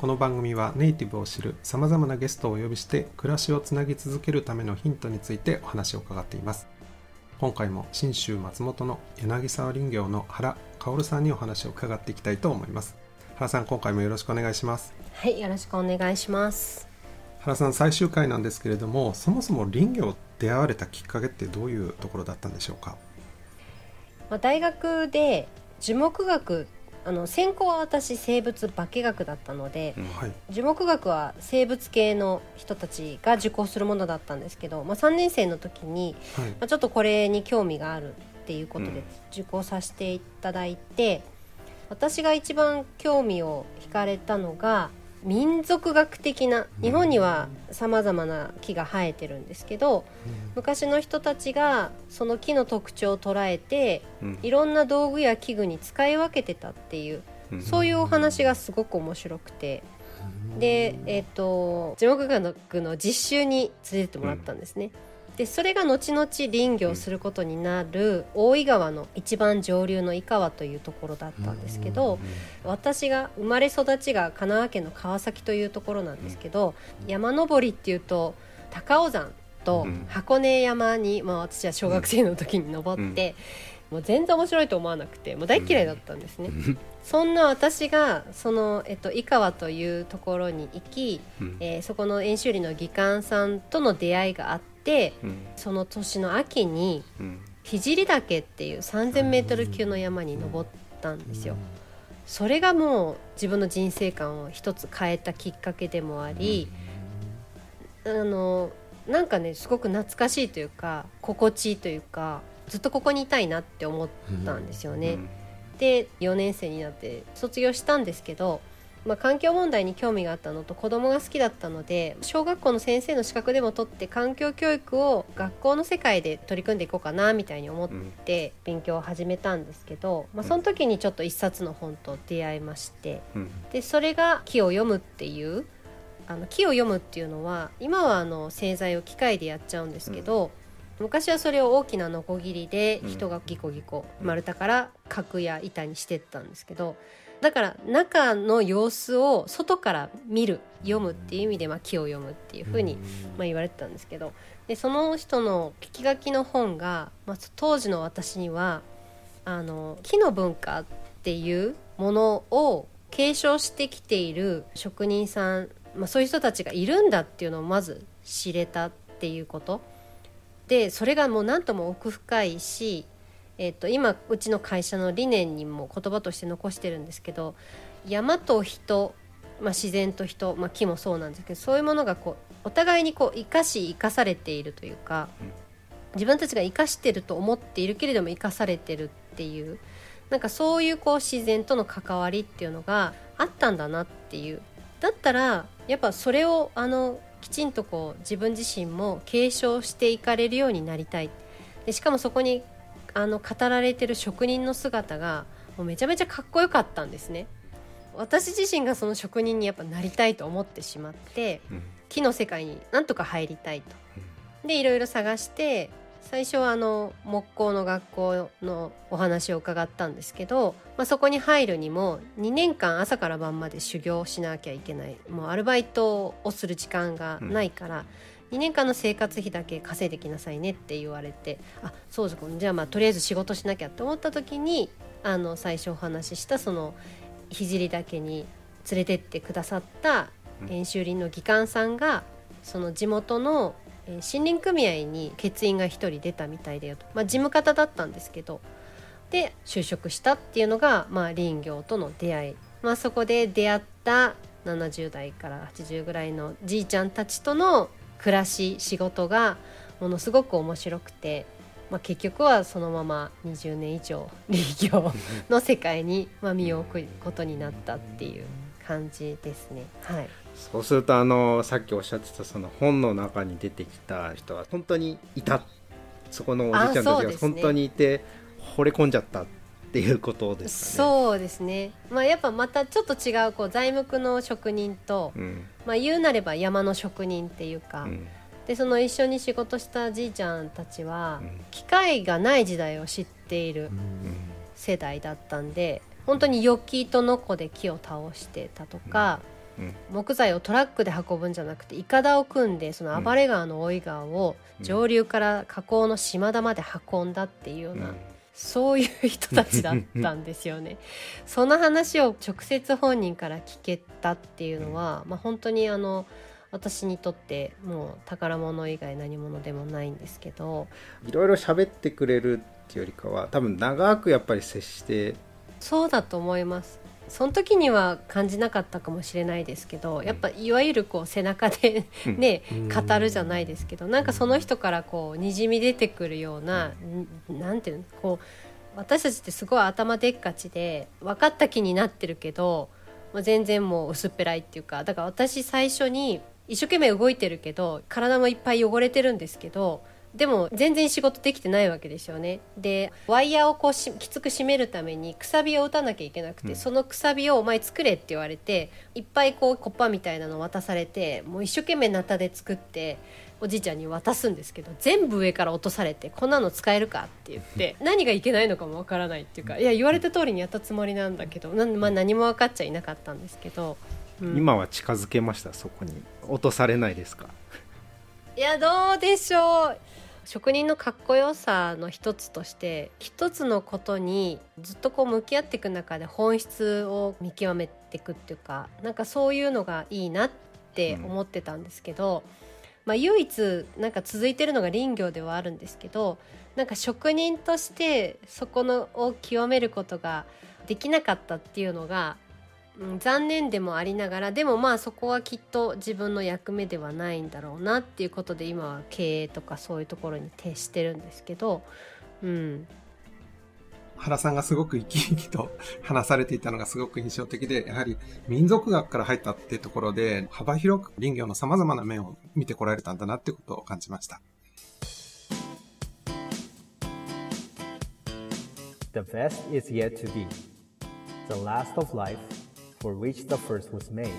この番組はネイティブを知るさまざまなゲストをお呼びして暮らしをつなぎ続けるためのヒントについてお話を伺っています。今回も信州松本の柳沢林業の原薫さんにお話を伺っていきたいと思います。原さん今回もよろしくお願いします。はい、よろしくお願いします。原さん最終回なんですけれどもそもそも林業出会われたきっかけってどういうところだったんでしょうか？まあ、大学で樹木学あの専攻は私生物化学だったので、はい。樹木学は生物系の人たちが受講するものだったんですけど、まあ、3年生の時に、はい。まあ、ちょっとこれに興味があるっていうことうん。で受講させていただいて、私が一番興味を惹かれたのが民族学的な日本にはさまざまな木が生えてるんですけど昔の人たちがその木の特徴を捉えてうん。いろんな道具や器具に使い分けてたっていううん。そういうお話がすごく面白くて。でえっ、と樹木学の実習に連れてってもらったんですね。でそれが後々林業をすることになる大井川の一番上流の井川というところだったんですけど私が生まれ育ちが神奈川県の川崎というところなんですけど山登りっていうと高尾山とうん箱根山に、まあ、私は小学生の時に登って、もう全然面白いと思わなくてもう大嫌いだったんですね。そんな私がその、えっと、井川というところに行き、うん。えーそこの演習里の技官さんとの出会いがあってうん。その年の秋にうん。聖岳っていう 3,000m 級の山に登ったんですよ。それがもう自分の人生観を一つ変えたきっかけでもあり、あのなんかねすごく懐かしいというか心地いいというかずっとここにいたいなって思ったんですよね。で4年生になって卒業したんですけど、まあ、環境問題に興味があったのと子供が好きだったので小学校の先生の資格でも取って環境教育を学校の世界で取り組んでいこうかなみたいに思って勉強を始めたんですけど、まあ、その時にちょっと一冊の本と出会いましてうん。でそれが「木を読む」っていうあの木を読むっていうのは今はあの製材を機械でやっちゃうんですけど、昔はそれを大きなノコギリで人がギコギコ丸太から角や板にしてったんですけどだから中の様子を外から見る読むっていう意味で、まあ、木を読むっていうふうに、まあ、言われてたんですけどでその人の聞き書きの本が、まあ、当時の私にはあの木の文化っていうものを継承してきている職人さん、まあ、そういう人たちがいるんだっていうのをまず知れたっていうこと。でそれがもう何とも奥深いし、えっと今うちの会社の理念にも言葉として残してるんですけど山と人、まあ、自然と人、まあ、木もそうなんですけどそういうものがこうお互いにこう生かし生かされているというか、自分たちが生かしてると思っているけれども生かされてるっていうなんかそういうこう自然との関わりっていうのがあったんだなっていう。だったらやっぱそれをあのきちんとこう自分自身も継承していかれるようになりたい。でしかもそこにあの語られてる職人の姿がもうめちゃめちゃかっこよかったんですね。私自身がその職人にやっぱなりたいと思ってしまってうん。木の世界になんとか入りたいと。でいろいろ探して最初はあの木工の学校のお話を伺ったんですけど、まあ、そこに入るにも2年間朝から晩まで修行しなきゃいけない。もうアルバイトをする時間がないから、2年間の生活費だけ稼いできなさいねって言われてあそうですかじゃあまあとりあえず仕事しなきゃって思った時にあの最初お話ししたその聖岳に連れてってくださった演習林の技官さんがその地元のえー森林組合に欠員が1人出たみたいだよと、まあ、事務方だったんですけどで就職したっていうのが、まあ、林業との出会い、まあ、そこで出会った70代から80ぐらいのじいちゃんたちとの暮らし仕事がものすごく面白くて、まあ、結局はそのまま20年以上林業の世界にまあ身を置くことになったっていう感じですね。はい。そうするとあのさっきおっしゃってたその本の中に出てきた人は本当にいた。っそこのおじいちゃんたちが本当にいて、惚れ込んじゃったっていうことですかね。そうですね、まあ、やっぱまたちょっと違うこう材木の職人と、うん。まあ、言うなれば山の職人っていうか、うん。でその一緒に仕事したじいちゃんたちは、うん。機械がない時代を知っている世代だったんで本当にヨッキーとノコで木を倒してたとか、うん。木材をトラックで運ぶんじゃなくていかだを組んでその暴れ川の大井川を上流から河口の島田まで運んだっていうような、うんそういう人たちだったんですよね。その話を直接本人から聞けたっていうのは、まあ、本当にあの私にとってもう宝物以外何物でもないんですけどいろいろ喋ってくれるっていうよりかは多分長くやっぱり接してそうだと思います。その時には感じなかったかもしれないですけどやっぱいわゆるこう背中で ねうん。語るじゃないですけどなんかその人からこうにじみ出てくるような、ん。なんていうのこう私たちってすごい頭でっかちで分かった気になってるけど、まあ、全然もう薄っぺらいっていうかだから私最初に一生懸命動いてるけど体もいっぱい汚れてるんですけどでも全然仕事できてないわけですよね。でワイヤーをこうしきつく締めるためにくさびを打たなきゃいけなくて、うん。そのくさびをお前作れって言われていっぱいこうコッパみたいなの渡されてもう一生懸命ナタで作っておじいちゃんに渡すんですけど全部上から落とされてこんなの使えるかって言って何がいけないのかもわからないっていうかいや言われた通りにやったつもりなんだけどなん、まあ、何も分かっちゃいなかったんですけど、うん。今は近づけましたそこに。落とされないですか？いやどうでしょう。職人のかっこよさの一つとして一つのことにずっとこう向き合っていく中で本質を見極めていくっていうかなんかそういうのがいいなって思ってたんですけど、まあ、唯一なんか続いてるのが林業ではあるんですけどなんか職人としてそこのを極めることができなかったっていうのがうん残念でもありながらでもまあそこはきっと自分の役目ではないんだろうなっていうことで今は経営とかそういうところに徹してるんですけど、うん、原さんがすごく生き生きと話されていたのがすごく印象的で、やはり民族学から入ったっていうところで、幅広く林業の様々な面を見てこられたんだなってことを感じました。The best is yet to be. The last of life, for which the first was made.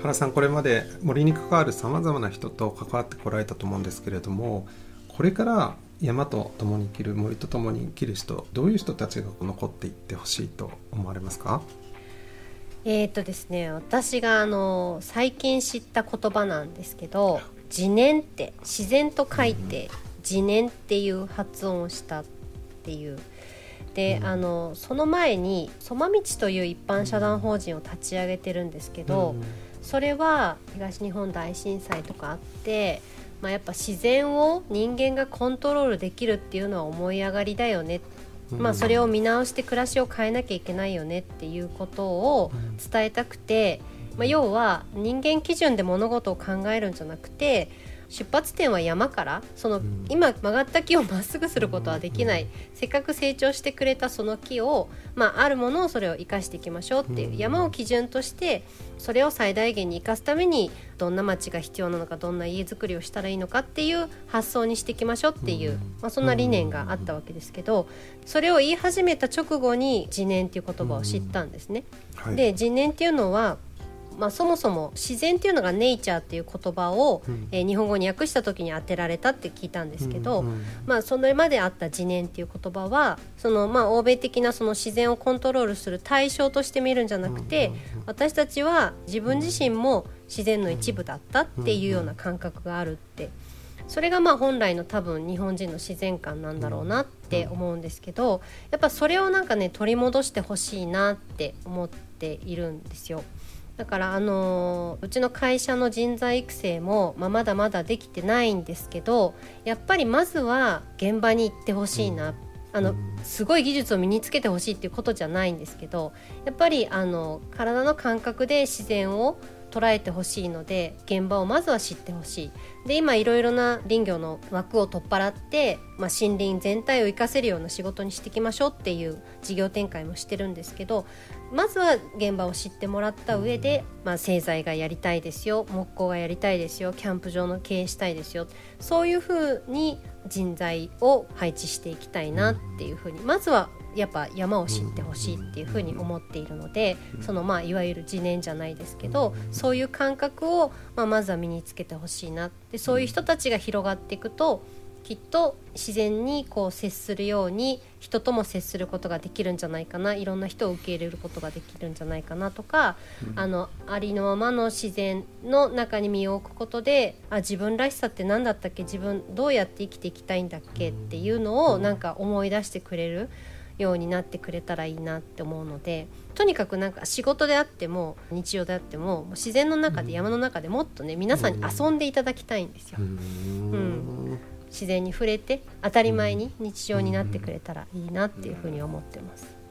原さん、これまで森に関わる様々な人と関わってこられたと思うんですけれども、これから山と共に生きる、森と共に生きる人、どういう人たちが残っていってほしいと思われますか？えーとですね私があの最近知った言葉なんですけど「自然」って自然と書いて「自然」っていう発音をしたっていう。で、あのその前に「そまみち」という一般社団法人を立ち上げてるんですけど、それは東日本大震災とかあって、まあ、やっぱ自然を人間がコントロールできるっていうのは思い上がりだよね、まあ、それを見直して暮らしを変えなきゃいけないよねっていうことを伝えたくて、まあ、要は人間基準で物事を考えるんじゃなくて出発点は山からそのん。今曲がった木をまっすぐすることはできない、せっかく成長してくれたその木を、まあ、あるものをそれを生かしていきましょうっていう、うん。山を基準としてそれを最大限に生かすためにどんな町が必要なのかどんな家づくりをしたらいいのかっていう発想にしていきましょうっていう、うん。まあ、そんな理念があったわけですけどそれを言い始めた直後に自然っていう言葉を知ったんですね。はい、で自然っていうのはまあ、そもそも自然っていうのがネイチャーっていう言葉を、うん。えー日本語に訳した時に当てられたって聞いたんですけど、うんうんまあ、それまであった自然っていう言葉はその、まあ、欧米的なその自然をコントロールする対象として見るんじゃなくて、うんうんうん。私たちは自分自身も自然の一部だったっていうような感覚があるってそれがまあ本来の多分日本人の自然観なんだろうなって思うんですけどやっぱそれをなんかね取り戻してほしいなって思っているんですよ。だからあのーうちの会社の人材育成も、まあ、まだまだできてないんですけどやっぱりまずは現場に行ってほしいな、あのすごい技術を身につけてほしいっていうことじゃないんですけどやっぱりあの体の感覚で自然を捉えてほしいので現場をまずは知ってほしい。で今いろいろな林業の枠を取っ払って、まあ、森林全体を生かせるような仕事にしていきましょうっていう事業展開もしてるんですけどまずは現場を知ってもらった上で、まあ、製材がやりたいですよ木工がやりたいですよキャンプ場の経営したいですよそういうふうに人材を配置していきたいなっていうふうにまずはやっぱ山を知ってほしいっていうふうに思っているのでそのまあいわゆる自念じゃないですけどそういう感覚をまあまずは身につけてほしいなでそういう人たちが広がっていくときっと自然にこう接するように人とも接することができるんじゃないかないろんな人を受け入れることができるんじゃないかなとか、うん、あのありのままの自然の中に身を置くことであ自分らしさって何だったっけ？自分どうやって生きていきたいんだっけ？っていうのをなんか思い出してくれる。ようになってくれたらいいなって思うのでとにかくなんか仕事であっても日常であっても自然の中で山の中でもっとね皆さんに遊んでいただきたいんですよ。うん。自然に触れて当たり前に日常になってくれたらいいなっていうふうに思ってます。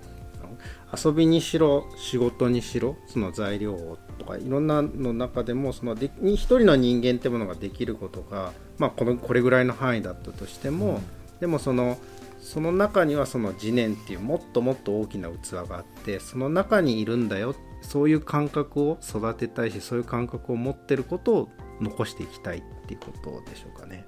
遊びにしろ仕事にしろその材料とかいろんなの中でもそので一人の人間ってものができることが、まあ、このこれぐらいの範囲だったとしても、うん、でもそのその中にはその次念っていうもっともっと大きな器があってその中にいるんだよ。そういう感覚を育てたいしそういう感覚を持ってることを残していきたいっていうことでしょうかね。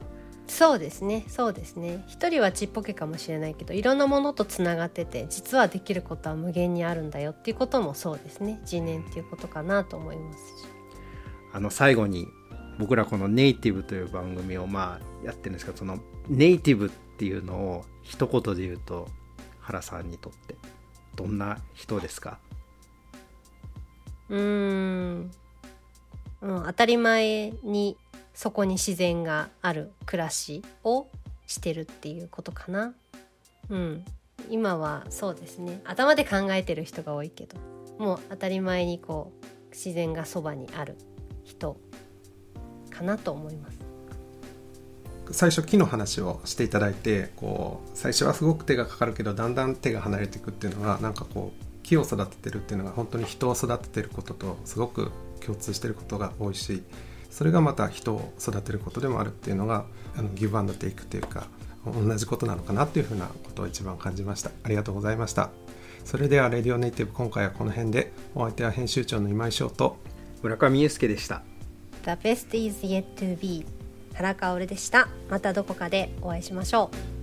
そうですね。そうですね。一人はちっぽけかもしれないけどいろんなものとつながってて実はできることは無限にあるんだよっていうこともそうですね。次年っていうことかなと思いますあの最後に僕らこのネイティブという番組をまあやってるんですけどそのネイティブっていうのを一言で言うと原さんにとってどんな人ですか？うんうん当たり前にそこに自然がある暮らしをしてるっていうことかな。うん、今はそうですね頭で考えてる人が多いけどもう当たり前にこう自然がそばにある人かなと思います。最初木の話をしていただいてこう最初はすごく手がかかるけどだんだん手が離れていくっていうのはなんかこう木を育ててるっていうのが本当に人を育ててることとすごく共通してることが多いしそれがまた人を育てることでもあるっていうのがあのギブアンドテイクっていうか同じことなのかなっていうふうなことを一番感じました。ありがとうございました。それではレディオネイティブ今回はこの辺でお相手は編集長の今井翔と村上裕介でした。The best is yet to be 原薫でした。またどこかでお会いしましょう。